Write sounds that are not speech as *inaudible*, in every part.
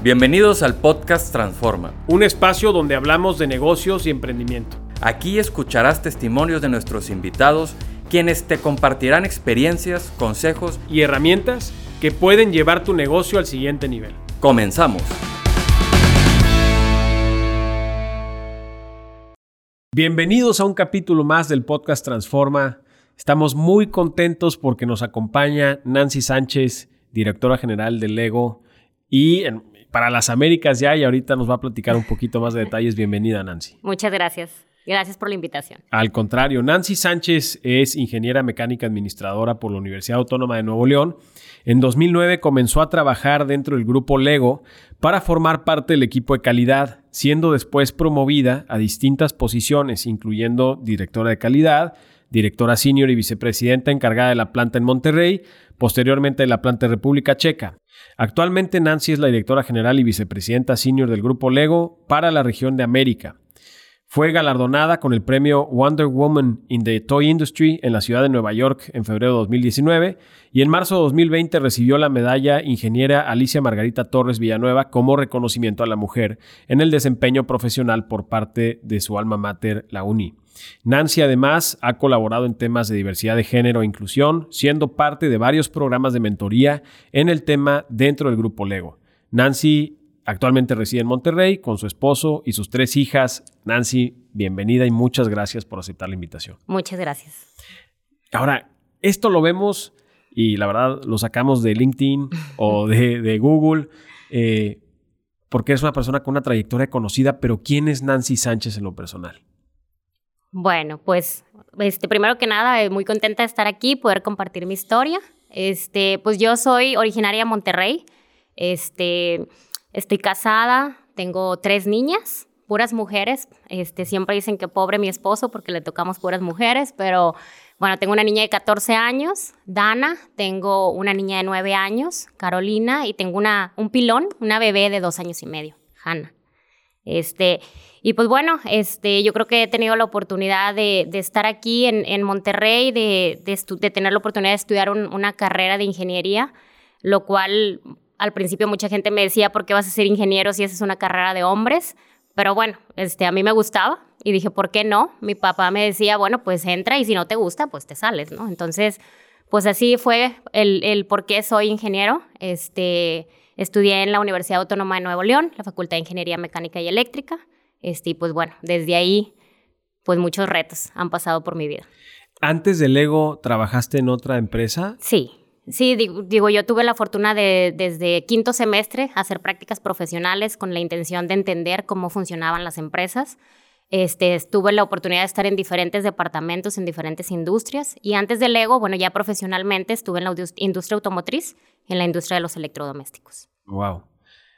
Bienvenidos al podcast Transforma. Un espacio donde hablamos de negocios y emprendimiento. Aquí escucharás testimonios de nuestros invitados, quienes te compartirán experiencias, consejos y herramientas que pueden llevar tu negocio al siguiente nivel. Comenzamos. Bienvenidos a un capítulo más del podcast Transforma. Estamos muy contentos porque nos acompaña Nancy Sánchez, directora general de Lego y para las Américas ya y ahorita nos va a platicar un poquito más de *laughs* detalles. Bienvenida, Nancy. Muchas gracias. Gracias por la invitación. Al contrario, Nancy Sánchez es ingeniera mecánica administradora por la Universidad Autónoma de Nuevo León. En 2009 comenzó a trabajar dentro del grupo Lego para formar parte del equipo de calidad, siendo después promovida a distintas posiciones, incluyendo directora de calidad, directora senior y vicepresidenta encargada de la planta en Monterrey, posteriormente de la planta de República Checa. Actualmente Nancy es la directora general y vicepresidenta senior del grupo Lego para la región de América. Fue galardonada con el premio Wonder Woman in the Toy Industry en la ciudad de Nueva York en febrero de 2019 y en marzo de 2020 recibió la medalla Ingeniera Alicia Margarita Torres Villanueva como reconocimiento a la mujer en el desempeño profesional por parte de su alma mater, la UNI. Nancy además ha colaborado en temas de diversidad de género e inclusión, siendo parte de varios programas de mentoría en el tema dentro del grupo Lego. Nancy actualmente reside en Monterrey con su esposo y sus tres hijas. Nancy, bienvenida y muchas gracias por aceptar la invitación. Muchas gracias. Ahora, esto lo vemos y la verdad lo sacamos de LinkedIn o de, Google. Eh, porque es una persona con una trayectoria conocida, pero ¿quién es Nancy Sánchez en lo personal? Bueno, pues este, primero que nada, eh, muy contenta de estar aquí, poder compartir mi historia. Este, pues yo soy originaria de Monterrey. Este, estoy casada, tengo tres niñas, puras mujeres. Este, siempre dicen que pobre mi esposo porque le tocamos puras mujeres, pero bueno, tengo una niña de 14 años, Dana, tengo una niña de 9 años, Carolina, y tengo una, un pilón, una bebé de dos años y medio, Hannah. Este, y pues bueno, este, yo creo que he tenido la oportunidad de, estar aquí en, Monterrey, de, de, tener la oportunidad de estudiar una carrera de ingeniería, lo cual al principio mucha gente me decía, ¿por qué vas a ser ingeniero si esa es una carrera de hombres? Pero bueno, este, a mí me gustaba y dije, ¿por qué no? Mi papá me decía, bueno, pues entra y si no te gusta, pues te sales, ¿no? Entonces, pues así fue el, el por qué soy ingeniero. Este, estudié en la Universidad Autónoma de Nuevo León, la Facultad de Ingeniería Mecánica y Eléctrica. Este, y pues bueno, desde ahí, pues muchos retos han pasado por mi vida. ¿Antes del Lego trabajaste en otra empresa? Sí, sí, digo, yo tuve la fortuna de desde quinto semestre hacer prácticas profesionales con la intención de entender cómo funcionaban las empresas. Este, tuve la oportunidad de estar en diferentes departamentos, en diferentes industrias. Y antes del Lego, bueno, ya profesionalmente estuve en la industria automotriz, en la industria de los electrodomésticos. Wow.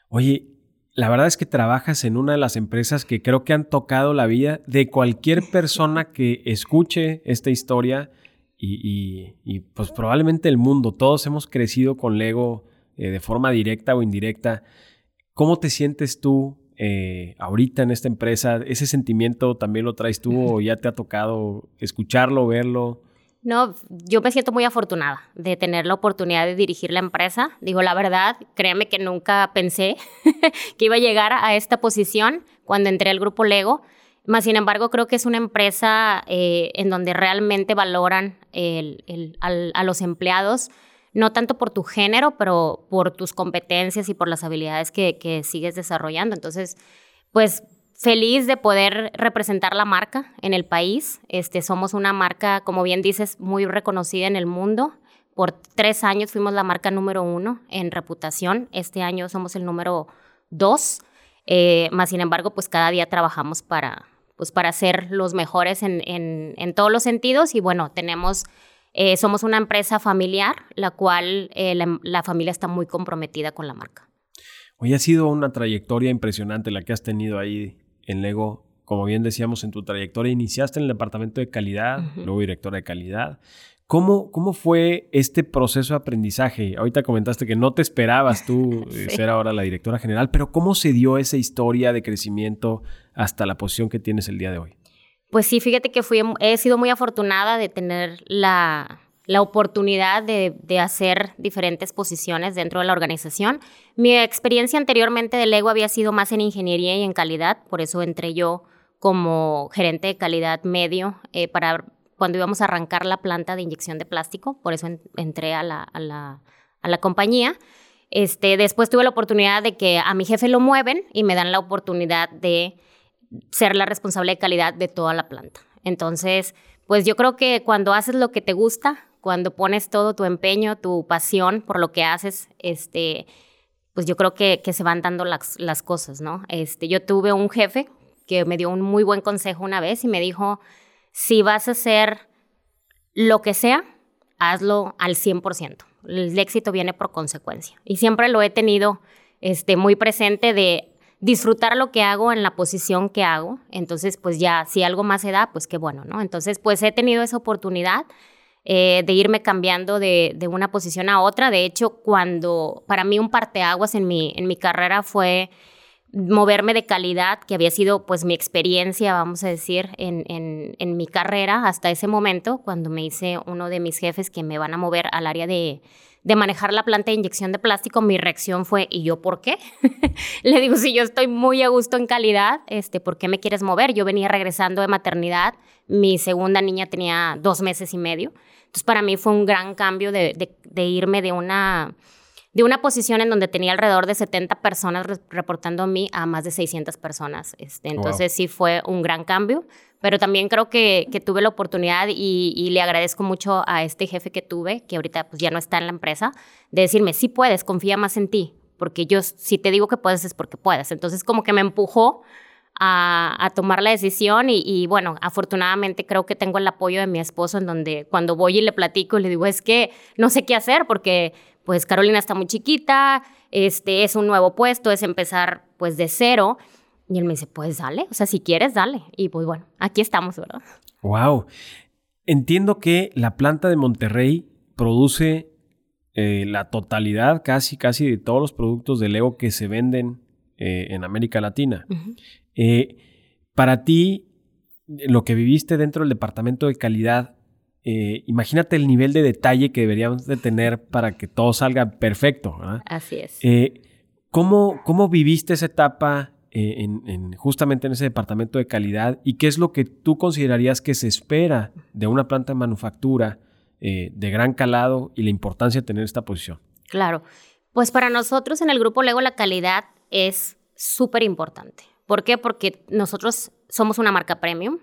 Oye, la verdad es que trabajas en una de las empresas que creo que han tocado la vida de cualquier *laughs* persona que escuche esta historia y, pues probablemente el mundo. Todos hemos crecido con Lego eh, de forma directa o indirecta. ¿Cómo te sientes tú eh, ahorita en esta empresa? ¿Ese sentimiento también lo traes tú o *laughs* ya te ha tocado escucharlo, verlo? No, yo me siento muy afortunada de tener la oportunidad de dirigir la empresa. Digo, la verdad, créeme que nunca pensé *laughs* que iba a llegar a esta posición cuando entré al grupo Lego. Más sin embargo, creo que es una empresa eh, en donde realmente valoran a los empleados, no tanto por tu género, pero por tus competencias y por las habilidades que, que sigues desarrollando. Entonces, pues feliz de poder representar la marca en el país. Este, somos una marca, como bien dices, muy reconocida en el mundo. Por tres años fuimos la marca número uno en reputación. Este año somos el número dos. Eh, más sin embargo, pues cada día trabajamos para, pues para ser los mejores en, en, todos los sentidos. Y bueno, tenemos, eh, somos una empresa familiar, la cual eh, la, la familia está muy comprometida con la marca. Hoy ha sido una trayectoria impresionante la que has tenido ahí en Lego, como bien decíamos en tu trayectoria, iniciaste en el departamento de calidad, luego directora de calidad. ¿Cómo, ¿Cómo fue este proceso de aprendizaje? Ahorita comentaste que no te esperabas tú *laughs* eh, ser ahora la directora general, pero ¿cómo se dio esa historia de crecimiento hasta la posición que tienes el día de hoy? Pues sí, fíjate que fui, he sido muy afortunada de tener la, la oportunidad de, hacer diferentes posiciones dentro de la organización. Mi experiencia anteriormente de Lego había sido más en ingeniería y en calidad, por eso entré yo como gerente de calidad medio eh, para cuando íbamos a arrancar la planta de inyección de plástico, por eso entré a la, a la, a la compañía. Este, después tuve la oportunidad de que a mi jefe lo mueven y me dan la oportunidad de ser la responsable de calidad de toda la planta. Entonces, pues yo creo que cuando haces lo que te gusta, cuando pones todo tu empeño, tu pasión por lo que haces, este, pues yo creo que, que se van dando las, las, cosas, ¿no? Este, yo tuve un jefe que me dio un muy buen consejo una vez y me dijo, si vas a hacer lo que sea, hazlo al 100% el éxito viene por consecuencia. Y siempre lo he tenido este, muy presente de disfrutar lo que hago en la posición que hago. Entonces, pues ya, si algo más se da, pues qué bueno, ¿no? Entonces, pues he tenido esa oportunidad eh, de irme cambiando de, de, una posición a otra. De hecho, cuando para mí un parteaguas en mi, en mi carrera fue moverme de calidad, que había sido pues mi experiencia, vamos a decir, en, en, mi carrera hasta ese momento, cuando me hice uno de mis jefes que me van a mover al área de, de manejar la planta de inyección de plástico, mi reacción fue, ¿y yo por qué? *laughs* Le digo, si yo estoy muy a gusto en calidad, este, ¿por qué me quieres mover? Yo venía regresando de maternidad, mi segunda niña tenía dos meses y medio, entonces para mí fue un gran cambio de, de irme de una de una posición en donde tenía alrededor de 70 personas reportando a mí a más de 600 personas. Este, entonces sí fue un gran cambio, pero también creo que, que tuve la oportunidad y, le agradezco mucho a este jefe que tuve, que ahorita pues ya no está en la empresa, de decirme, sí puedes, confía más en ti, porque yo si te digo que puedes es porque puedes. Entonces como que me empujó a, tomar la decisión y, y, bueno, afortunadamente creo que tengo el apoyo de mi esposo en donde cuando voy y le platico le digo, es que no sé qué hacer porque pues Carolina está muy chiquita, este es un nuevo puesto, es empezar pues de cero. Y él me dice, pues dale, o sea, si quieres, dale. Y pues bueno, aquí estamos, ¿verdad? Wow. Entiendo que la planta de Monterrey produce eh, la totalidad, casi, casi de todos los productos de Lego que se venden eh, en América Latina. Eh, para ti, lo que viviste dentro del departamento de calidad, eh, imagínate el nivel de detalle que deberíamos de tener para que todo salga perfecto. Así es. Eh, ¿cómo, ¿cómo, viviste esa etapa eh, en, justamente en ese departamento de calidad y qué es lo que tú considerarías que se espera de una planta de manufactura de gran calado y la importancia de tener esta posición? Claro, pues para nosotros en el grupo Lego la calidad es súper importante. ¿Por qué? Porque nosotros somos una marca premium.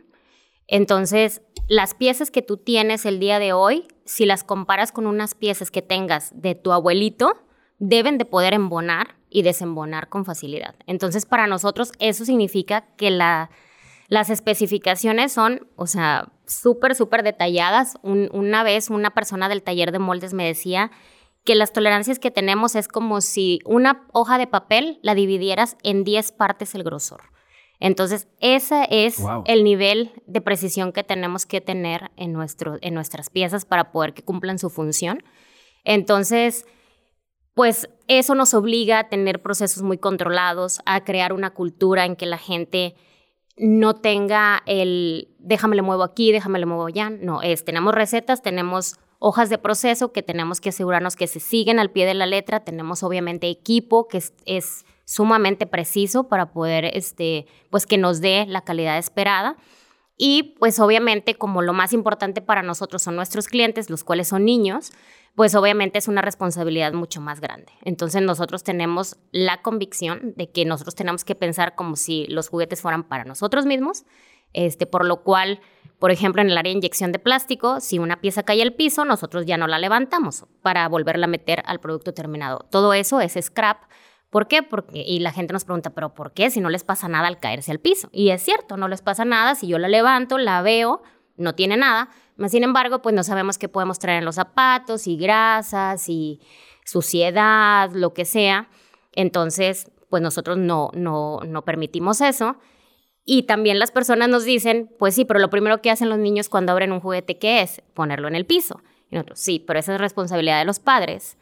Entonces, las piezas que tú tienes el día de hoy, si las comparas con unas piezas que tengas de tu abuelito, deben de poder embonar y desembonar con facilidad. Entonces, para nosotros eso significa que las especificaciones son, o sea, súper, súper detalladas. una vez una persona del taller de moldes me decía que las tolerancias que tenemos es como si una hoja de papel la dividieras en 10 partes el grosor. Entonces, ese es el nivel de precisión que tenemos que tener en, nuestro, en nuestras piezas para poder que cumplan su función. Entonces, pues eso nos obliga a tener procesos muy controlados, a crear una cultura en que la gente no tenga el déjame le muevo aquí, déjame le muevo allá. No, es tenemos recetas, tenemos hojas de proceso que tenemos que asegurarnos que se siguen al pie de la letra, tenemos obviamente equipo que es sumamente preciso para poder, este, pues que nos dé la calidad esperada. Y pues obviamente como lo más importante para nosotros son nuestros clientes, los cuales son niños, pues obviamente es una responsabilidad mucho más grande. Entonces nosotros tenemos la convicción de que nosotros tenemos que pensar como si los juguetes fueran para nosotros mismos, este, por lo cual, por ejemplo, en el área de inyección de plástico, si una pieza cae al piso, nosotros ya no la levantamos para volverla a meter al producto terminado. Todo eso es scrap ¿Por qué? Porque, y la gente nos pregunta, ¿pero por qué? Si no les pasa nada al caerse al piso. Y es cierto, no les pasa nada. Si yo la levanto, la veo, no tiene nada. Sin embargo, pues no sabemos qué podemos traer en los zapatos y grasas y suciedad, lo que sea. Entonces, pues nosotros no, no, no permitimos eso. Y también las personas nos dicen, pues sí, pero lo primero que hacen los niños cuando abren un juguete, ¿qué es? Ponerlo en el piso. Y nosotros, sí, pero esa es responsabilidad de los padres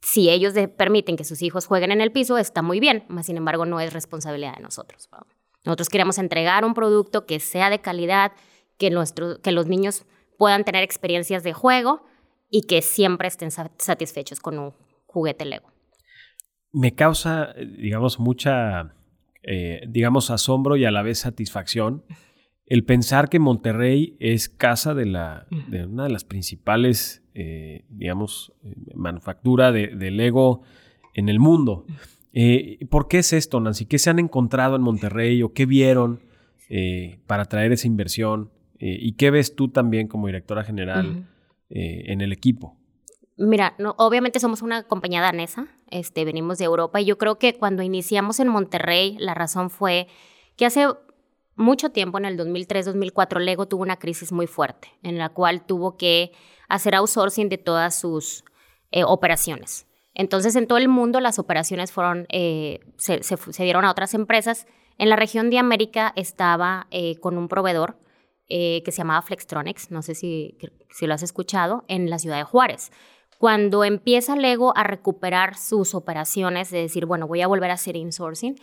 si ellos permiten que sus hijos jueguen en el piso, está muy bien, mas sin embargo no es responsabilidad de nosotros. Nosotros queremos entregar un producto que sea de calidad, que, que los niños puedan tener experiencias de juego y que siempre estén satisfechos con un juguete Lego. Me causa, digamos, mucha, eh, digamos, asombro y a la vez satisfacción el pensar que Monterrey es casa de, la, de una de las principales, eh, digamos, eh, manufactura de, Lego en el mundo. ¿Por qué es esto, Nancy? ¿Qué se han encontrado en Monterrey o qué vieron para traer esa inversión? ¿Y qué ves tú también como directora general en el equipo? Mira, no, obviamente somos una compañía danesa, este, venimos de Europa y yo creo que cuando iniciamos en Monterrey la razón fue que hace mucho tiempo, en el 2003-2004, Lego tuvo una crisis muy fuerte en la cual tuvo que hacer outsourcing de todas sus eh, operaciones. Entonces, en todo el mundo las operaciones fueron, eh, se, dieron a otras empresas. En la región de América estaba eh, con un proveedor que se llamaba Flextronics, no sé si, si lo has escuchado, en la ciudad de Juárez. Cuando empieza Lego a recuperar sus operaciones, de decir, bueno, voy a volver a hacer insourcing,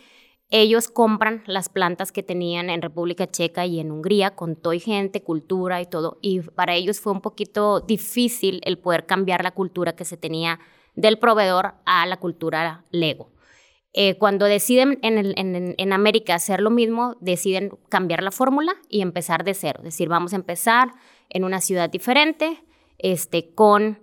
ellos compran las plantas que tenían en República Checa y en Hungría con todo y gente, cultura y todo. Y para ellos fue un poquito difícil el poder cambiar la cultura que se tenía del proveedor a la cultura Lego. Eh, cuando deciden en, América hacer lo mismo, deciden cambiar la fórmula y empezar de cero. Es decir, vamos a empezar en una ciudad diferente, este, con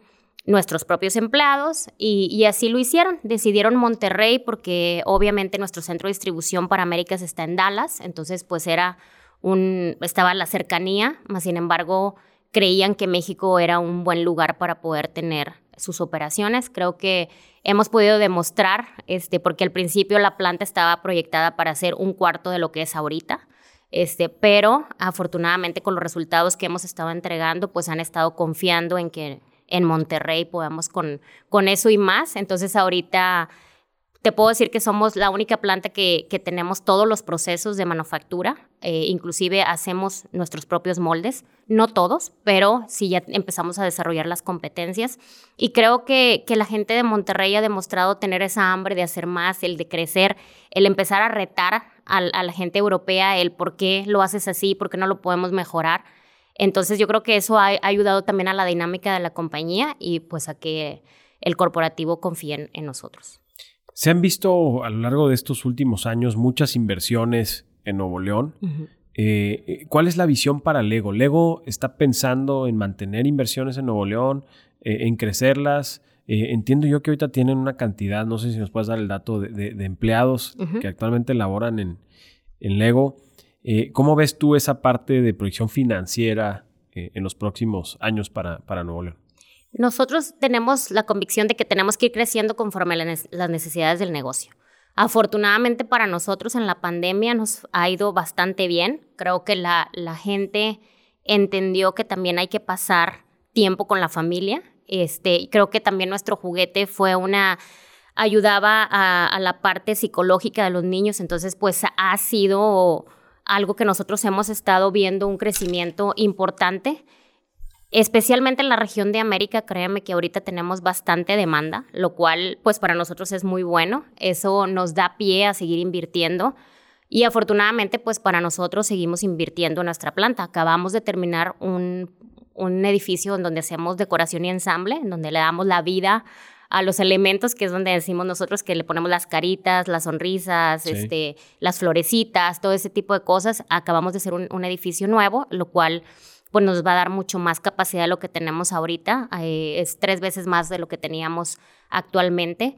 nuestros propios empleados y, así lo hicieron. Decidieron Monterrey porque obviamente nuestro centro de distribución para Américas está en Dallas, entonces pues era un, estaba la cercanía, más sin embargo creían que México era un buen lugar para poder tener sus operaciones. Creo que hemos podido demostrar, este, porque al principio la planta estaba proyectada para ser un cuarto de lo que es ahorita. Este, pero afortunadamente con los resultados que hemos estado entregando, pues han estado confiando en que en Monterrey podamos con, con eso y más. Entonces ahorita te puedo decir que somos la única planta que, que tenemos todos los procesos de manufactura, eh, inclusive hacemos nuestros propios moldes, no todos, pero sí ya empezamos a desarrollar las competencias y creo que, que la gente de Monterrey ha demostrado tener esa hambre de hacer más, el de crecer, el empezar a retar a, a la gente europea, el por qué lo haces así, por qué no lo podemos mejorar. Entonces yo creo que eso ha, ayudado también a la dinámica de la compañía y pues a que el corporativo confíe en, nosotros. Se han visto a lo largo de estos últimos años muchas inversiones en Nuevo León. Eh, eh, ¿Cuál es la visión para Lego? ¿Lego está pensando en mantener inversiones en Nuevo León, eh, en crecerlas? entiendo yo que ahorita tienen una cantidad, no sé si nos puedes dar el dato de, empleados que actualmente laboran en, en Lego. Eh, ¿Cómo ves tú esa parte de proyección financiera eh, en los próximos años para, para Nuevo León? Nosotros tenemos la convicción de que tenemos que ir creciendo conforme las necesidades del negocio. Afortunadamente para nosotros en la pandemia nos ha ido bastante bien. Creo que la, la gente entendió que también hay que pasar tiempo con la familia. Este, creo que también nuestro juguete fue una ayudaba a, a, la parte psicológica de los niños, entonces pues ha sido algo que nosotros hemos estado viendo un crecimiento importante, especialmente en la región de América, créanme que ahorita tenemos bastante demanda, lo cual pues para nosotros es muy bueno, eso nos da pie a seguir invirtiendo. Y afortunadamente, pues para nosotros seguimos invirtiendo en nuestra planta. Acabamos de terminar un, un edificio en donde hacemos decoración y ensamble, en donde le damos la vida a los elementos, que es donde decimos nosotros que le ponemos las caritas, las sonrisas, este, las florecitas, todo ese tipo de cosas. Acabamos de hacer un, edificio nuevo, lo cual pues nos va a dar mucho más capacidad de lo que tenemos ahorita. Eh, es tres veces más de lo que teníamos actualmente.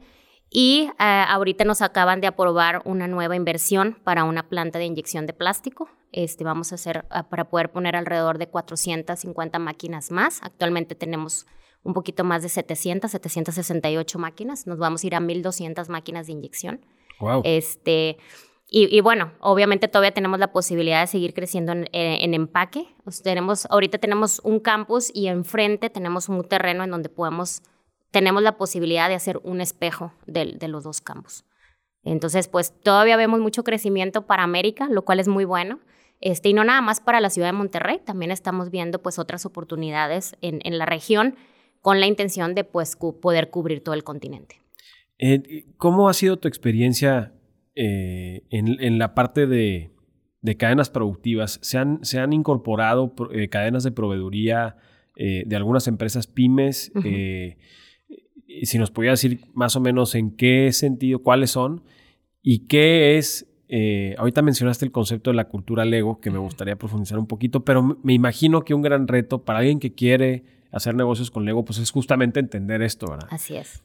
Y eh, ahorita nos acaban de aprobar una nueva inversión para una planta de inyección de plástico. Este, vamos a hacer ah, para poder poner alrededor de 450 máquinas más. Actualmente tenemos un poquito más de 700, 768 máquinas. Nos vamos a ir a 1200 máquinas de inyección. Wow. Este, y, bueno, obviamente todavía tenemos la posibilidad de seguir creciendo en, empaque. tenemos, ahorita tenemos un campus y enfrente tenemos un terreno en donde podemos, tenemos la posibilidad de hacer un espejo de, de los dos campus. Entonces, pues todavía vemos mucho crecimiento para América, lo cual es muy bueno. Este, y no nada más para la ciudad de Monterrey, también estamos viendo pues otras oportunidades en, en la región con la intención de pues, poder cubrir todo el continente. Eh, ¿Cómo ha sido tu experiencia eh, en, la parte de, cadenas productivas? ¿Se han, se han incorporado eh, cadenas de proveeduría eh, de algunas empresas pymes. Eh, si nos podía decir más o menos en qué sentido, cuáles son y qué es ahorita mencionaste el concepto de la cultura Lego, que me gustaría profundizar un poquito, pero me imagino que un gran reto para alguien que quiere hacer negocios con Lego, pues es justamente entender esto, ¿verdad? Así es.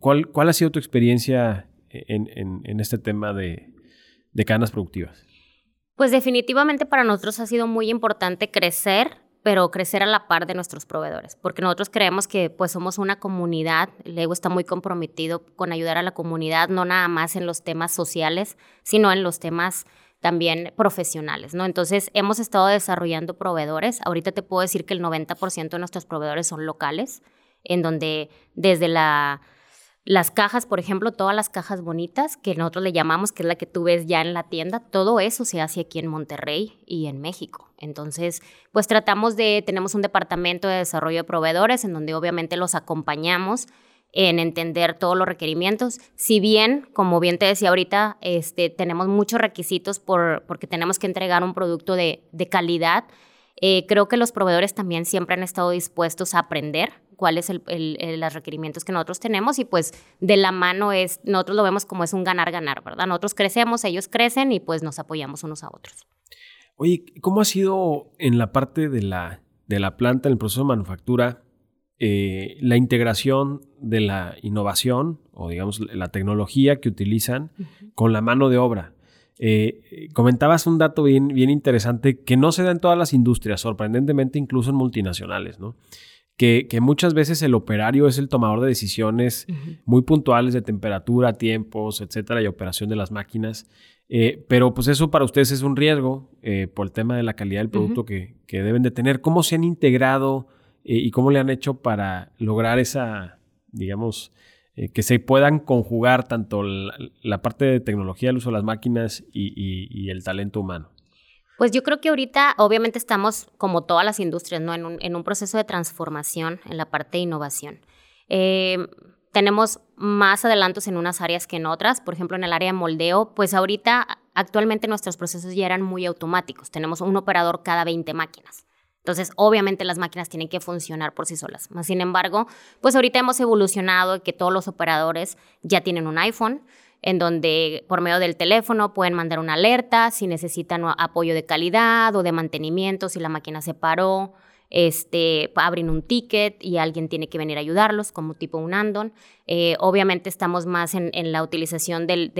¿cuál, ¿Cuál ha sido tu experiencia en, este tema de, de cadenas productivas? Pues definitivamente para nosotros ha sido muy importante crecer, pero crecer a la par de nuestros proveedores, porque nosotros creemos que pues somos una comunidad, Lego está muy comprometido con ayudar a la comunidad, no nada más en los temas sociales, sino en los temas también profesionales, ¿no? Entonces, hemos estado desarrollando proveedores. Ahorita te puedo decir que el 90% de nuestros proveedores son locales, en donde desde la las cajas, por ejemplo, todas las cajas bonitas que nosotros le llamamos, que es la que tú ves ya en la tienda, todo eso se hace aquí en Monterrey y en México. Entonces, pues tratamos de, tenemos un departamento de desarrollo de proveedores en donde obviamente los acompañamos en entender todos los requerimientos. Si bien, como bien te decía ahorita, este, tenemos muchos requisitos por, porque tenemos que entregar un producto de, de calidad, eh, creo que los proveedores también siempre han estado dispuestos a aprender cuáles son los requerimientos que nosotros tenemos y pues de la mano es, nosotros lo vemos como es un ganar-ganar, ¿verdad? Nosotros crecemos, ellos crecen y pues nos apoyamos unos a otros. Oye, ¿cómo ha sido en la parte de la, de la planta, en el proceso de manufactura, eh, la integración de la innovación o digamos la tecnología que utilizan con la mano de obra? Eh, comentabas un dato bien, bien interesante que no se da en todas las industrias, sorprendentemente incluso en multinacionales, ¿no? Que, muchas veces el operario es el tomador de decisiones muy puntuales de temperatura, tiempos, etcétera, y operación de las máquinas. Eh, pero pues eso para ustedes es un riesgo eh, por el tema de la calidad del producto que, deben de tener. ¿Cómo se han integrado y cómo le han hecho para lograr esa, digamos, eh, que se puedan conjugar tanto la, parte de tecnología, el uso de las máquinas y, el talento humano? Pues yo creo que ahorita obviamente estamos, como todas las industrias, ¿no? en, un, proceso de transformación en la parte de innovación. Eh, tenemos más adelantos en unas áreas que en otras, por ejemplo en el área de moldeo, pues ahorita actualmente nuestros procesos ya eran muy automáticos, tenemos un operador cada 20 máquinas. Entonces, obviamente las máquinas tienen que funcionar por sí solas. Sin embargo, pues ahorita hemos evolucionado que todos los operadores ya tienen un iPhone, en donde por medio del teléfono pueden mandar una alerta si necesitan apoyo de calidad o de mantenimiento, si la máquina se paró, este, abren un ticket y alguien tiene que venir a ayudarlos, como tipo un Andon. Eh, obviamente estamos más en, la utilización de,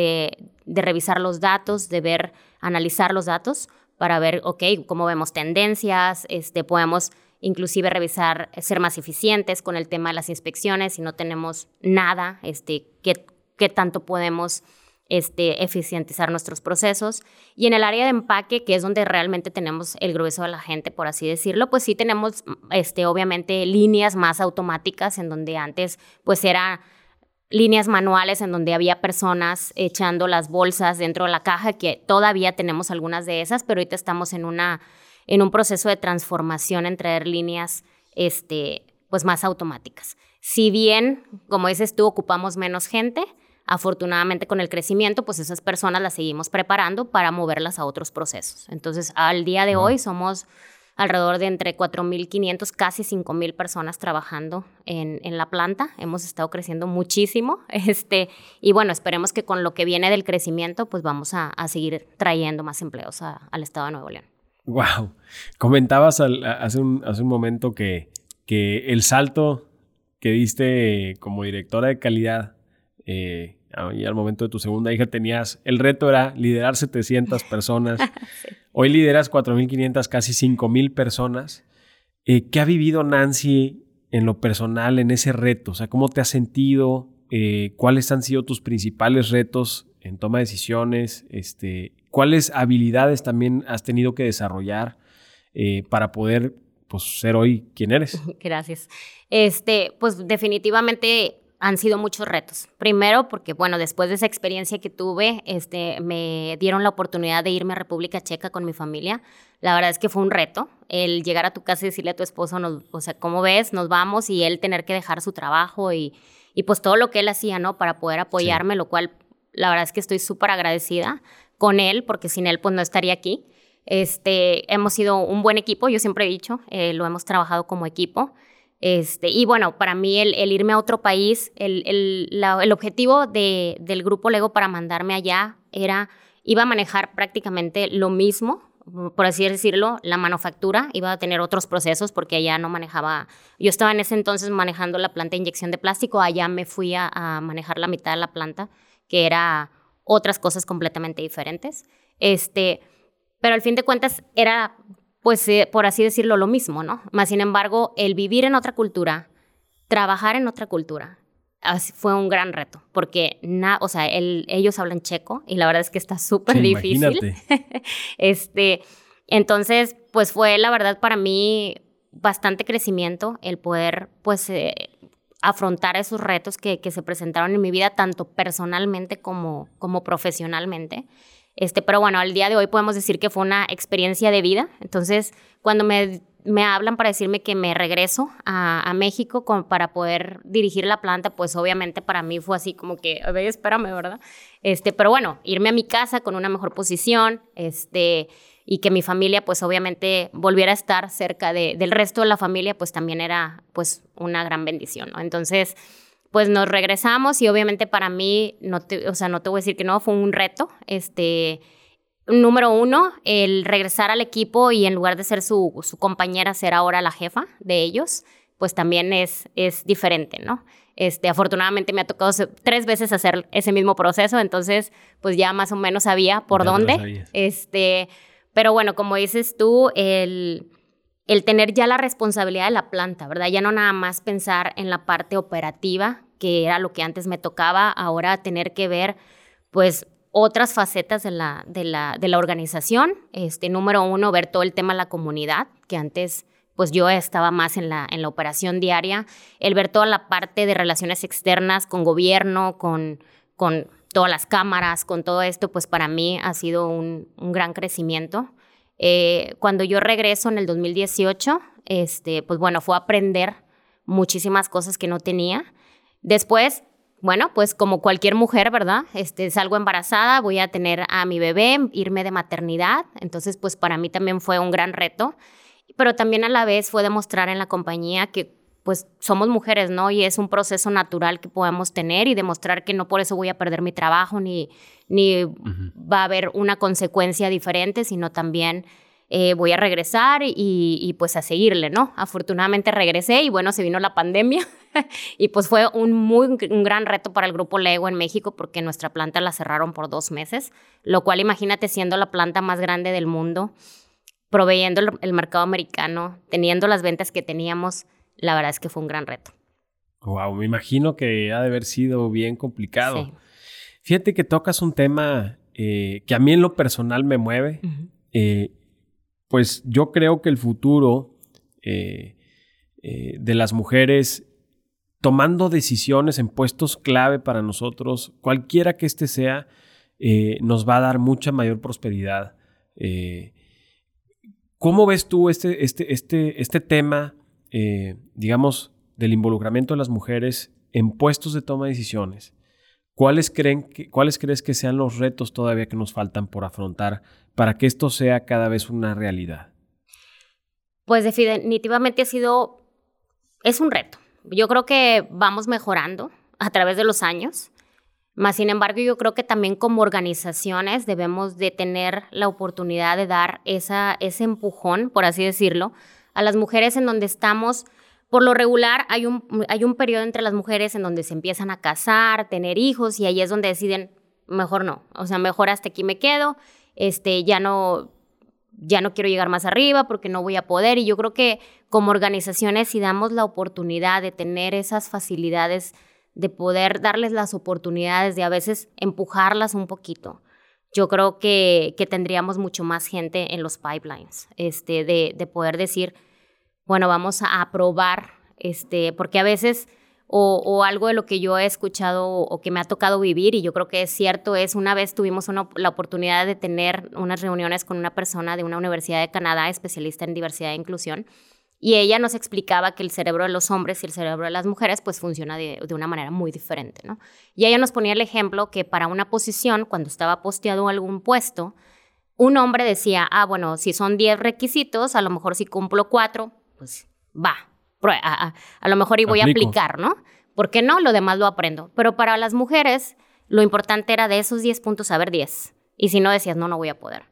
de revisar los datos, de ver, analizar los datos para ver, ok, cómo vemos tendencias, este, podemos inclusive revisar, ser más eficientes con el tema de las inspecciones, si no tenemos nada, este, qué, qué tanto podemos este, eficientizar nuestros procesos. Y en el área de empaque, que es donde realmente tenemos el grueso de la gente, por así decirlo, pues sí tenemos, este, obviamente, líneas más automáticas en donde antes, pues era líneas manuales en donde había personas echando las bolsas dentro de la caja, que todavía tenemos algunas de esas, pero ahorita estamos en, una, en un proceso de transformación en traer líneas este, pues más automáticas. Si bien, como dices tú, ocupamos menos gente, afortunadamente con el crecimiento, pues esas personas las seguimos preparando para moverlas a otros procesos. Entonces, al día de hoy somos alrededor de entre 4.500, casi 5.000 personas trabajando en, en, la planta. Hemos estado creciendo muchísimo. *laughs* Este, y bueno, esperemos que con lo que viene del crecimiento, pues vamos a, a seguir trayendo más empleos al estado de Nuevo León. Wow. Comentabas hace, un, hace un momento que, que el salto que diste como directora de calidad eh, y al momento de tu segunda hija tenías, el reto era liderar 700 *laughs* personas. Hoy lideras 4.500, casi 5.000 personas. Eh, ¿Qué ha vivido Nancy en lo personal en ese reto? O sea, ¿cómo te has sentido? Eh, ¿Cuáles han sido tus principales retos en toma de decisiones? Este, ¿Cuáles habilidades también has tenido que desarrollar eh, para poder pues, ser hoy quien eres? *laughs* Gracias. Este, pues definitivamente han sido muchos retos. Primero, porque, bueno, después de esa experiencia que tuve, este, me dieron la oportunidad de irme a República Checa con mi familia. La verdad es que fue un reto el llegar a tu casa y decirle a tu esposo, o sea, ¿cómo ves? Nos vamos y él tener que dejar su trabajo y, y pues todo lo que él hacía, ¿no? Para poder apoyarme, lo cual la verdad es que estoy súper agradecida con él, porque sin él pues no estaría aquí. Este, hemos sido un buen equipo, yo siempre he dicho, eh, lo hemos trabajado como equipo. Este, y bueno, para mí el, irme a otro país, el, el, objetivo de, del grupo Lego para mandarme allá era, iba a manejar prácticamente lo mismo, por así decirlo, la manufactura, iba a tener otros procesos porque allá no manejaba, yo estaba en ese entonces manejando la planta de inyección de plástico, allá me fui a, a manejar la mitad de la planta, que era otras cosas completamente diferentes. Este, pero al fin de cuentas era, pues, eh, por así decirlo, lo mismo, ¿no? Más sin embargo, el vivir en otra cultura, trabajar en otra cultura, fue un gran reto, porque, na, o sea, ellos hablan checo y la verdad es que está súper difícil. *laughs* este, entonces, pues fue la verdad para mí bastante crecimiento el poder, pues, eh, afrontar esos retos que, que, se presentaron en mi vida, tanto personalmente como, como profesionalmente. Este, pero bueno, al día de hoy podemos decir que fue una experiencia de vida. Entonces, cuando me, me hablan para decirme que me regreso a, a México para poder dirigir la planta, pues obviamente para mí fue así como que, a ver, espérame, ¿verdad? Este, pero bueno, irme a mi casa con una mejor posición, este, y que mi familia, pues obviamente volviera a estar cerca de, del resto de la familia, pues también era, pues, una gran bendición, ¿no? Entonces, pues nos regresamos y obviamente para mí, no te, o sea, no te voy a decir que no, fue un reto. Este, número uno, el regresar al equipo y en lugar de ser su, su compañera, ser ahora la jefa de ellos, pues también es, es diferente, ¿no? Este, afortunadamente me ha tocado tres veces hacer ese mismo proceso, entonces pues ya más o menos sabía por dónde. Este, pero bueno, como dices tú, el, el tener ya la responsabilidad de la planta, ¿verdad? Ya no nada más pensar en la parte operativa, que era lo que antes me tocaba, ahora tener que ver, pues, otras facetas de la, de la, de la organización. Este, número uno, ver todo el tema de la comunidad, que antes pues yo estaba más en la, en la operación diaria, el ver toda la parte de relaciones externas con gobierno, con, con todas las cámaras, con todo esto, pues para mí ha sido un, un gran crecimiento. Eh, cuando yo regreso en el 2018, este, pues bueno, fue aprender muchísimas cosas que no tenía. Después, bueno, pues como cualquier mujer, ¿verdad? Este, salgo embarazada, voy a tener a mi bebé, irme de maternidad. Entonces, pues para mí también fue un gran reto. Pero también a la vez fue demostrar en la compañía que pues somos mujeres, ¿no? Y es un proceso natural que podemos tener y demostrar que no por eso voy a perder mi trabajo ni, ni va a haber una consecuencia diferente, sino también eh, voy a regresar y, pues a seguirle, ¿no? Afortunadamente regresé y bueno, se vino la pandemia *laughs* y pues fue un muy un gran reto para el grupo Lego en México porque nuestra planta la cerraron por dos meses, lo cual imagínate siendo la planta más grande del mundo, proveyendo el mercado americano, teniendo las ventas que teníamos la verdad es que fue un gran reto. Wow, me imagino que ha de haber sido bien complicado. Fíjate que tocas un tema eh, que a mí en lo personal me mueve. Eh, pues yo creo que el futuro eh, de las mujeres tomando decisiones en puestos clave para nosotros, cualquiera que este sea, nos va a dar mucha mayor prosperidad. ¿Cómo ves tú este, este, este, este tema eh, digamos, del involucramiento de las mujeres en puestos de toma de decisiones, ¿cuáles, creen que, ¿cuáles crees que sean los retos todavía que nos faltan por afrontar para que esto sea cada vez una realidad? Pues definitivamente ha sido, es un reto. Yo creo que vamos mejorando a través de los años. Más sin embargo, yo creo que también como organizaciones debemos de tener la oportunidad de dar esa, ese empujón, por así decirlo, a las mujeres en donde estamos, por lo regular hay un, hay un periodo entre las mujeres en donde se empiezan a casar, tener hijos y ahí es donde deciden, mejor no, o sea, mejor hasta aquí me quedo, este, ya no, ya no quiero llegar más arriba porque no voy a poder. Y yo creo que como organizaciones si damos la oportunidad de tener esas facilidades, de poder darles las oportunidades de a veces empujarlas un poquito, yo creo que, que, tendríamos mucho más gente en los pipelines, este, de, de, poder decir, bueno, vamos a probar, este, porque a veces, o, algo de lo que yo he escuchado o que me ha tocado vivir, y yo creo que es cierto, es una vez tuvimos la oportunidad de tener unas reuniones con una persona de una universidad de Canadá especialista en diversidad e inclusión, y ella nos explicaba que el cerebro de los hombres y el cerebro de las mujeres pues funciona de, una manera muy diferente, ¿no? Y ella nos ponía el ejemplo que para una posición, cuando estaba posteado algún puesto, un hombre decía, ah, bueno, si son 10 requisitos, a lo mejor si cumplo 4, pues va, a, a, lo mejor y voy a aplicar, ¿no? ¿Por qué no? Lo demás lo aprendo. Pero para las mujeres, lo importante era de esos 10 puntos saber 10. Y si no decías, no, no voy a poder.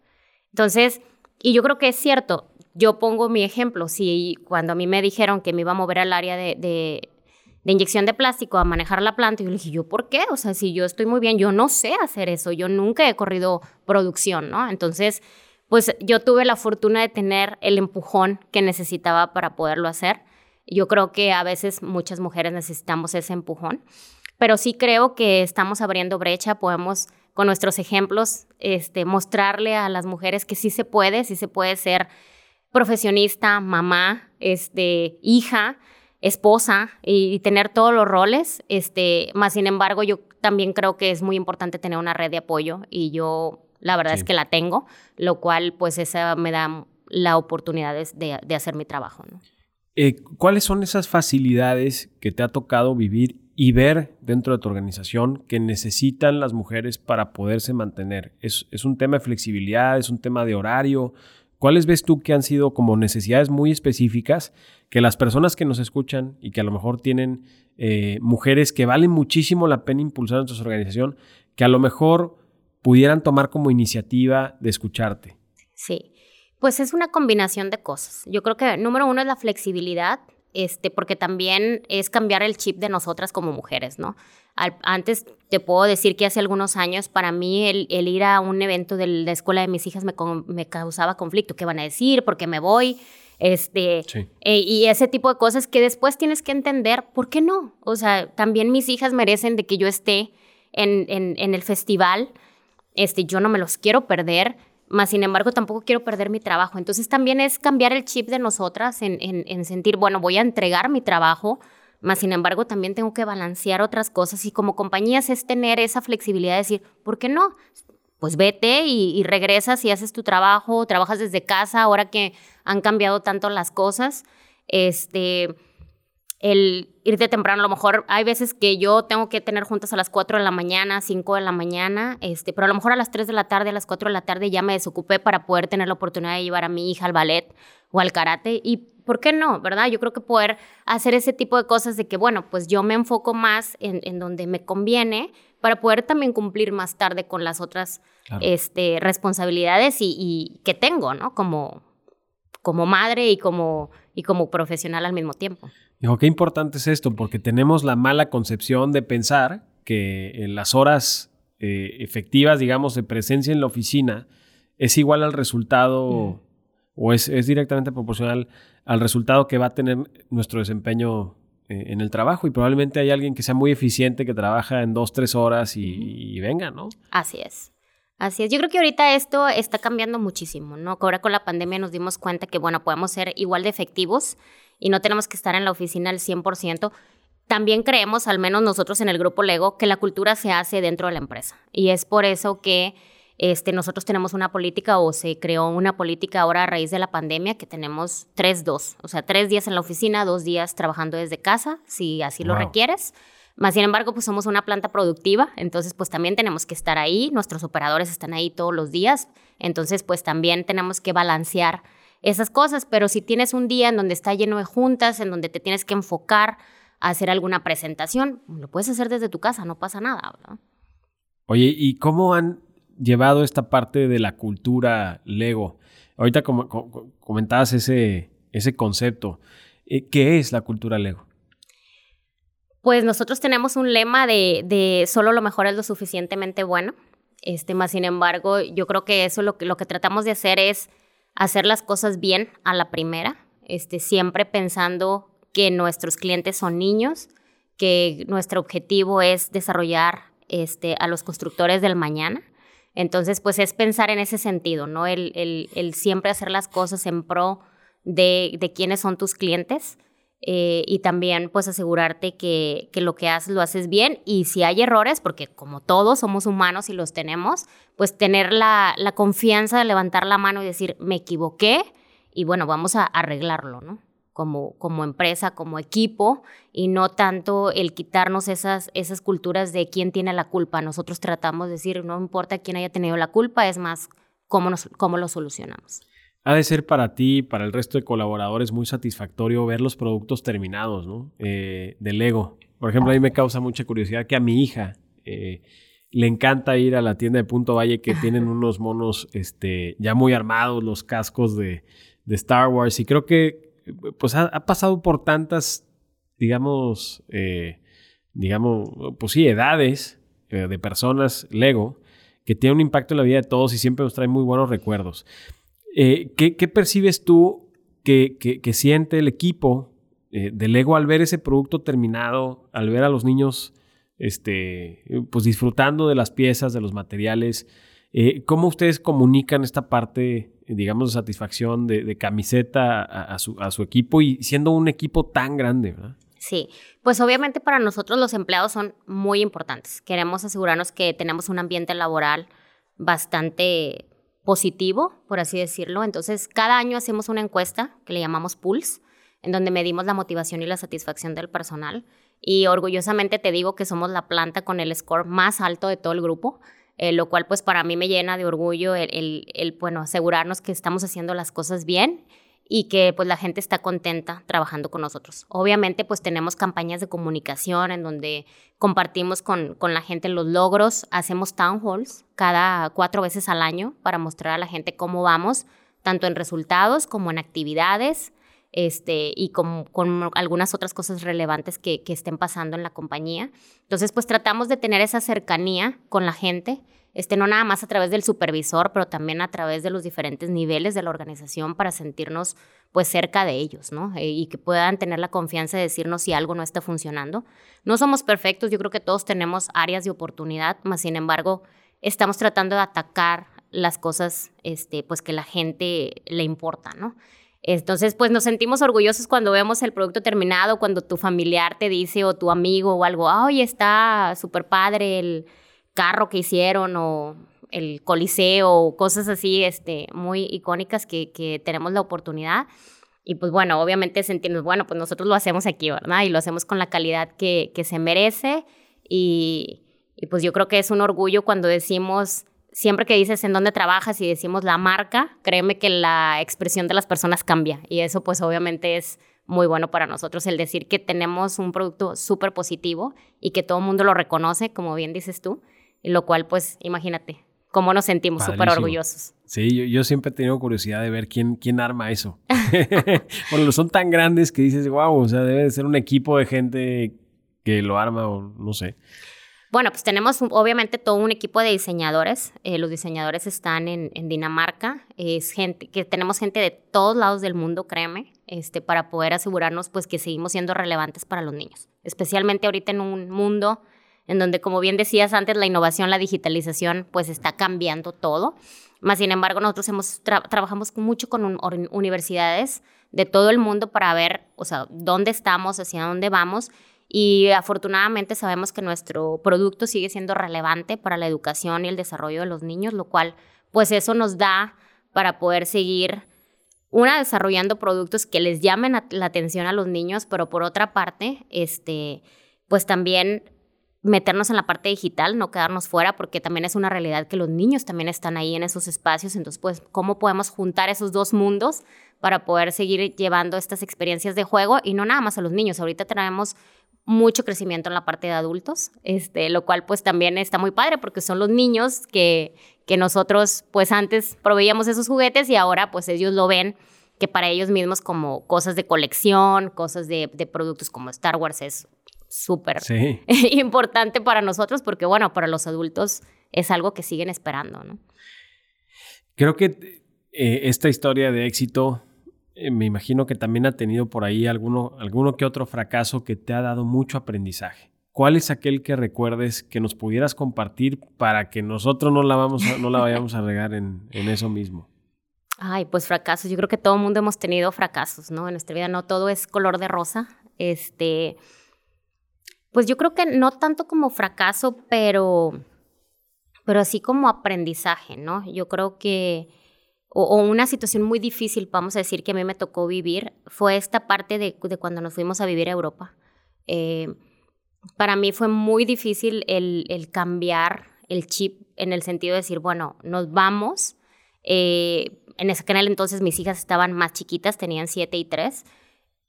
Entonces, y yo creo que es cierto, yo pongo mi ejemplo, si cuando a mí me dijeron que me iba a mover al área de, de, inyección de plástico a manejar la planta, yo le dije, ¿yo por qué? O sea, si yo estoy muy bien, yo no sé hacer eso, yo nunca he corrido producción, ¿no? Entonces, pues yo tuve la fortuna de tener el empujón que necesitaba para poderlo hacer. Yo creo que a veces muchas mujeres necesitamos ese empujón, pero sí creo que estamos abriendo brecha, podemos con nuestros ejemplos este, mostrarle a las mujeres que sí se puede, sí se puede ser profesionista, mamá, este, hija, esposa y, tener todos los roles. Este, más sin embargo, yo también creo que es muy importante tener una red de apoyo y yo la verdad es que la tengo, lo cual pues esa me da la oportunidad de, de hacer mi trabajo. ¿no? Eh, ¿Cuáles son esas facilidades que te ha tocado vivir y ver dentro de tu organización que necesitan las mujeres para poderse mantener? ¿Es, un tema de flexibilidad? ¿Es un tema de horario? ¿Cuáles ves tú que han sido como necesidades muy específicas que las personas que nos escuchan y que a lo mejor tienen eh, mujeres que valen muchísimo la pena impulsar en tu organización, que a lo mejor pudieran tomar como iniciativa de escucharte? Sí. Pues es una combinación de cosas. Yo creo que número uno es la flexibilidad, este, porque también es cambiar el chip de nosotras como mujeres, ¿no? antes te puedo decir que hace algunos años para mí el, ir a un evento de la escuela de mis hijas me, me causaba conflicto. ¿Qué van a decir? ¿Por qué me voy? Este, eh, y ese tipo de cosas que después tienes que entender, ¿por qué no? O sea, también mis hijas merecen de que yo esté en, en, en el festival. Este, yo no me los quiero perder más sin embargo tampoco quiero perder mi trabajo. Entonces también es cambiar el chip de nosotras en, en, sentir, bueno, voy a entregar mi trabajo, más sin embargo también tengo que balancear otras cosas y como compañías es tener esa flexibilidad de decir, ¿por qué no? Pues vete y, y regresas y haces tu trabajo, trabajas desde casa ahora que han cambiado tanto las cosas. Este, el irte temprano, a lo mejor hay veces que yo tengo que tener juntas a las 4 de la mañana, 5 de la mañana, este, pero a lo mejor a las 3 de la tarde, a las 4 de la tarde ya me desocupé para poder tener la oportunidad de llevar a mi hija al ballet o al karate y ¿por qué no? ¿Verdad? Yo creo que poder hacer ese tipo de cosas de que, bueno, pues yo me enfoco más en, en donde me conviene para poder también cumplir más tarde con las otras este, responsabilidades y, y, que tengo, ¿no? Como, como madre y como, y como profesional al mismo tiempo. Dijo, qué importante es esto, porque tenemos la mala concepción de pensar que en las horas eh, efectivas, digamos, de presencia en la oficina es igual al resultado mm. o es, directamente proporcional al resultado que va a tener nuestro desempeño eh, en el trabajo. Y probablemente hay alguien que sea muy eficiente, que trabaja en dos, tres horas y, y venga, ¿no? Así es. Así es, yo creo que ahorita esto está cambiando muchísimo, ¿no? Ahora con la pandemia nos dimos cuenta que, bueno, podemos ser igual de efectivos y no tenemos que estar en la oficina al 100%. También creemos, al menos nosotros en el grupo Lego, que la cultura se hace dentro de la empresa. Y es por eso que este, nosotros tenemos una política o se creó una política ahora a raíz de la pandemia que tenemos tres, dos. O sea, tres días en la oficina, dos días trabajando desde casa, si así lo requieres. Más sin embargo, pues somos una planta productiva, entonces pues también tenemos que estar ahí, nuestros operadores están ahí todos los días, entonces pues también tenemos que balancear esas cosas, pero si tienes un día en donde está lleno de juntas, en donde te tienes que enfocar a hacer alguna presentación, lo puedes hacer desde tu casa, no pasa nada, ¿verdad? Oye, ¿y cómo han llevado esta parte de la cultura Lego? Ahorita como, comentabas ese, ese concepto. Eh, ¿Qué es la cultura Lego? Pues nosotros tenemos un lema de, de, solo lo mejor es lo suficientemente bueno. Este, más sin embargo, yo creo que eso lo que, lo que tratamos de hacer es hacer las cosas bien a la primera, este, siempre pensando que nuestros clientes son niños, que nuestro objetivo es desarrollar este, a los constructores del mañana. Entonces, pues es pensar en ese sentido, ¿no? El, el, siempre hacer las cosas en pro de, de quiénes son tus clientes eh, y también pues asegurarte que, que, lo que haces lo haces bien y si hay errores, porque como todos somos humanos y los tenemos, pues tener la, la confianza de levantar la mano y decir, me equivoqué y bueno, vamos a arreglarlo, ¿no? Como, como empresa, como equipo, y no tanto el quitarnos esas, esas culturas de quién tiene la culpa. Nosotros tratamos de decir, no importa quién haya tenido la culpa, es más cómo, nos, cómo lo solucionamos. Ha de ser para ti y para el resto de colaboradores muy satisfactorio ver los productos terminados, ¿no? Eh, de Lego. Por ejemplo, a mí me causa mucha curiosidad que a mi hija eh, le encanta ir a la tienda de Punto Valle que tienen unos monos este, ya muy armados, los cascos de, Star Wars. Y creo que pues ha, pasado por tantas, digamos, eh, digamos, pues sí, edades de personas Lego que tiene un impacto en la vida de todos y siempre nos trae muy buenos recuerdos. Eh, ¿qué, percibes tú que, siente el equipo eh, de Lego al ver ese producto terminado, al ver a los niños este, pues disfrutando de las piezas, de los materiales? Eh, ¿Cómo ustedes comunican esta parte, digamos, de satisfacción de, camiseta a, su, equipo y siendo un equipo tan grande? Sí, pues obviamente para nosotros los empleados son muy importantes. Queremos asegurarnos que tenemos un ambiente laboral bastante positivo, por así decirlo. Entonces, cada año hacemos una encuesta que le llamamos Pulse, en donde medimos la motivación y la satisfacción del personal. Y orgullosamente te digo que somos la planta con el score más alto de todo el grupo, eh, lo cual pues para mí me llena de orgullo el, el, bueno, asegurarnos que estamos haciendo las cosas bien y que pues la gente está contenta trabajando con nosotros. Obviamente pues tenemos campañas de comunicación en donde compartimos con, con, la gente los logros, hacemos town halls cada cuatro veces al año para mostrar a la gente cómo vamos, tanto en resultados como en actividades este, y con, con algunas otras cosas relevantes que, que estén pasando en la compañía. Entonces pues tratamos de tener esa cercanía con la gente este, no nada más a través del supervisor, pero también a través de los diferentes niveles de la organización para sentirnos pues cerca de ellos, ¿no? Eh, y que puedan tener la confianza de decirnos si algo no está funcionando. No somos perfectos, yo creo que todos tenemos áreas de oportunidad, más sin embargo, estamos tratando de atacar las cosas este, pues que la gente le importa, ¿no? Entonces, pues nos sentimos orgullosos cuando vemos el producto terminado, cuando tu familiar te dice o tu amigo o algo, ay, está súper padre el, carro que hicieron o el coliseo cosas así este, muy icónicas que, que tenemos la oportunidad. Y pues bueno, obviamente sentimos, bueno, pues nosotros lo hacemos aquí, ¿verdad? Y lo hacemos con la calidad que, que se merece. Y, y, pues yo creo que es un orgullo cuando decimos, siempre que dices en dónde trabajas y decimos la marca, créeme que la expresión de las personas cambia. Y eso pues obviamente es muy bueno para nosotros el decir que tenemos un producto súper positivo y que todo el mundo lo reconoce, como bien dices tú lo cual, pues, imagínate, cómo nos sentimos súper orgullosos. Sí, yo, siempre he tenido curiosidad de ver quién, quién arma eso. *laughs* *laughs* bueno, son tan grandes que dices, wow, o sea, debe de ser un equipo de gente que lo arma o no sé. Bueno, pues tenemos obviamente todo un equipo de diseñadores. Eh, los diseñadores están en, en, Dinamarca. Es gente que tenemos gente de todos lados del mundo, créeme, este, para poder asegurarnos pues que seguimos siendo relevantes para los niños. Especialmente ahorita en un mundo en donde, como bien decías antes, la innovación, la digitalización, pues está cambiando todo. Más sin embargo, nosotros hemos trabajamos mucho con universidades de todo el mundo para ver, o sea, dónde estamos, hacia dónde vamos. Y afortunadamente sabemos que nuestro producto sigue siendo relevante para la educación y el desarrollo de los niños, lo cual, pues eso nos da para poder seguir una desarrollando productos que les llamen la atención a los niños, pero por otra parte, este, pues también meternos en la parte digital, no quedarnos fuera, porque también es una realidad que los niños también están ahí en esos espacios. Entonces, pues, ¿cómo podemos juntar esos dos mundos para poder seguir llevando estas experiencias de juego? Y no nada más a los niños. Ahorita tenemos mucho crecimiento en la parte de adultos, este, lo cual pues también está muy padre porque son los niños que, que nosotros pues antes proveíamos esos juguetes y ahora pues ellos lo ven que para ellos mismos como cosas de colección, cosas de, de productos como Star Wars es súper *laughs* importante para nosotros porque, bueno, para los adultos es algo que siguen esperando, ¿no? Creo que eh, esta historia de éxito, eh, me imagino que también ha tenido por ahí alguno, alguno que otro fracaso que te ha dado mucho aprendizaje. ¿Cuál es aquel que recuerdes que nos pudieras compartir para que nosotros no la, vamos no la vayamos a regar en, en eso mismo? Ay, pues fracasos. Yo creo que todo el mundo hemos tenido fracasos, ¿no? En nuestra vida no todo es color de rosa. Este, pues yo creo que no tanto como fracaso, pero, pero así como aprendizaje, ¿no? Yo creo que, o, una situación muy difícil, vamos a decir, que a mí me tocó vivir, fue esta parte de, cuando nos fuimos a vivir a Europa. Eh, para mí fue muy difícil el, el, cambiar el chip en el sentido de decir, bueno, nos vamos Eh, en ese canal entonces mis hijas estaban más chiquitas, tenían siete y tres.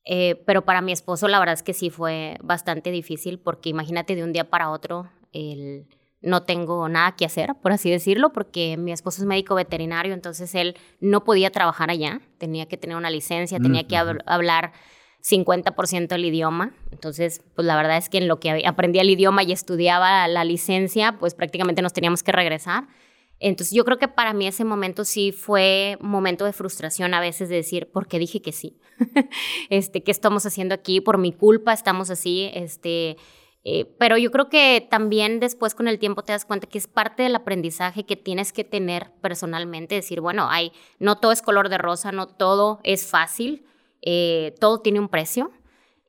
Eh, pero para mi esposo la verdad es que sí fue bastante difícil porque imagínate de un día para otro el no tengo nada que hacer, por así decirlo, porque mi esposo es médico veterinario, entonces él no podía trabajar allá, tenía que tener una licencia, tenía que hablar 50% el idioma. Entonces, pues la verdad es que en lo que aprendía el idioma y estudiaba la licencia, pues prácticamente nos teníamos que regresar. Entonces yo creo que para mí ese momento sí fue momento de frustración a veces de decir, ¿por qué dije que sí? *laughs* este, ¿Qué estamos haciendo aquí? Por mi culpa estamos así. Este, eh, pero yo creo que también después con el tiempo te das cuenta que es parte del aprendizaje que tienes que tener personalmente. Decir, bueno, hay, no todo es color de rosa, no todo es fácil, eh, todo tiene un precio,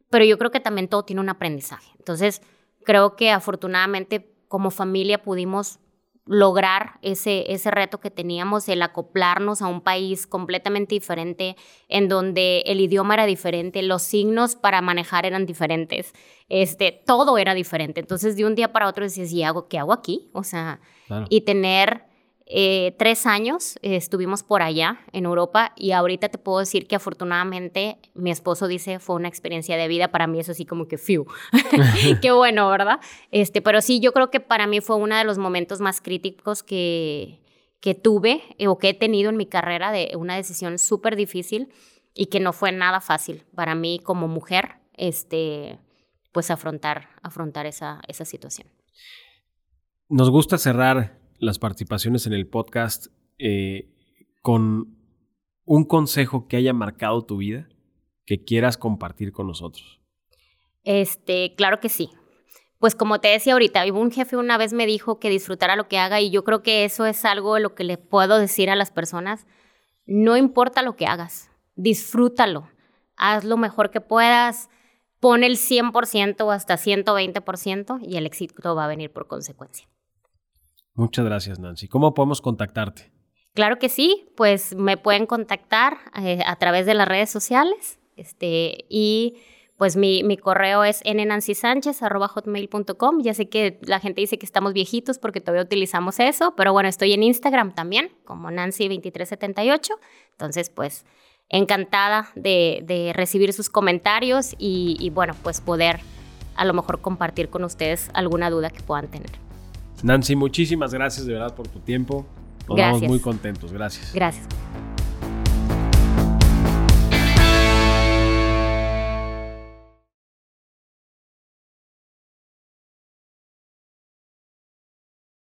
pero yo creo que también todo tiene un aprendizaje. Entonces, creo que afortunadamente como familia pudimos lograr ese, ese reto que teníamos, el acoplarnos a un país completamente diferente, en donde el idioma era diferente, los signos para manejar eran diferentes, este, todo era diferente. Entonces, de un día para otro decías, ¿y hago, qué hago aquí? O sea, y tener eh, tres años eh, estuvimos por allá en Europa y ahorita te puedo decir que afortunadamente mi esposo dice fue una experiencia de vida para mí es así como que fiu *laughs* qué bueno verdad este pero sí yo creo que para mí fue uno de los momentos más críticos que que tuve eh, o que he tenido en mi carrera de una decisión súper difícil y que no fue nada fácil para mí como mujer este pues afrontar afrontar esa esa situación. Nos gusta cerrar las participaciones en el podcast eh, con un consejo que haya marcado tu vida que quieras compartir con nosotros. Este, claro que sí. Pues como te decía ahorita, un jefe una vez me dijo que disfrutara lo que haga y yo creo que eso es algo lo que le puedo decir a las personas. No importa lo que hagas, disfrútalo. Haz lo mejor que puedas, pon el 100% o hasta 120% y el éxito va a venir por consecuencia. Muchas gracias, Nancy. ¿Cómo podemos contactarte? Claro que sí, pues me pueden contactar eh, a través de las redes sociales este, y pues mi, mi correo es nnancysanchez.hotmail.com. Ya sé que la gente dice que estamos viejitos porque todavía utilizamos eso, pero bueno, estoy en Instagram también como Nancy2378. Entonces, pues encantada de, recibir sus comentarios y, y bueno, pues poder a lo mejor compartir con ustedes alguna duda que puedan tener. Nancy, muchísimas gracias de verdad por tu tiempo. Nos muy contentos. Gracias. Gracias.